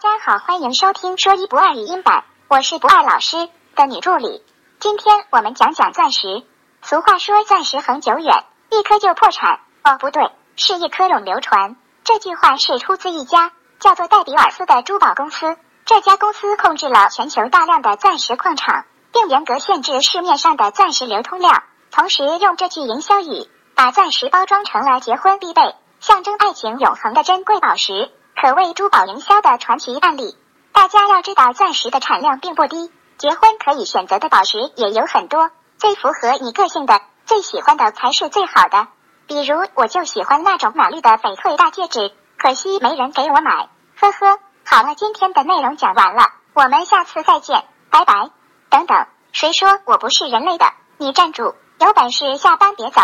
大家好，欢迎收听说一不二语音版，我是不二老师的女助理。今天我们讲讲钻石。俗话说钻石恒久远，一颗就破产。哦，不对，是一颗永流传。这句话是出自一家叫做戴比尔斯的珠宝公司。这家公司控制了全球大量的钻石矿场，并严格限制市面上的钻石流通量。同时，用这句营销语把钻石包装成了结婚必备、象征爱情永恒的珍贵宝石。可谓珠宝营销的传奇案例。大家要知道，钻石的产量并不低，结婚可以选择的宝石也有很多，最符合你个性的、最喜欢的才是最好的。比如，我就喜欢那种玛丽的翡翠大戒指，可惜没人给我买。呵呵，好了，今天的内容讲完了，我们下次再见，拜拜。等等，谁说我不是人类的？你站住，有本事下班别走。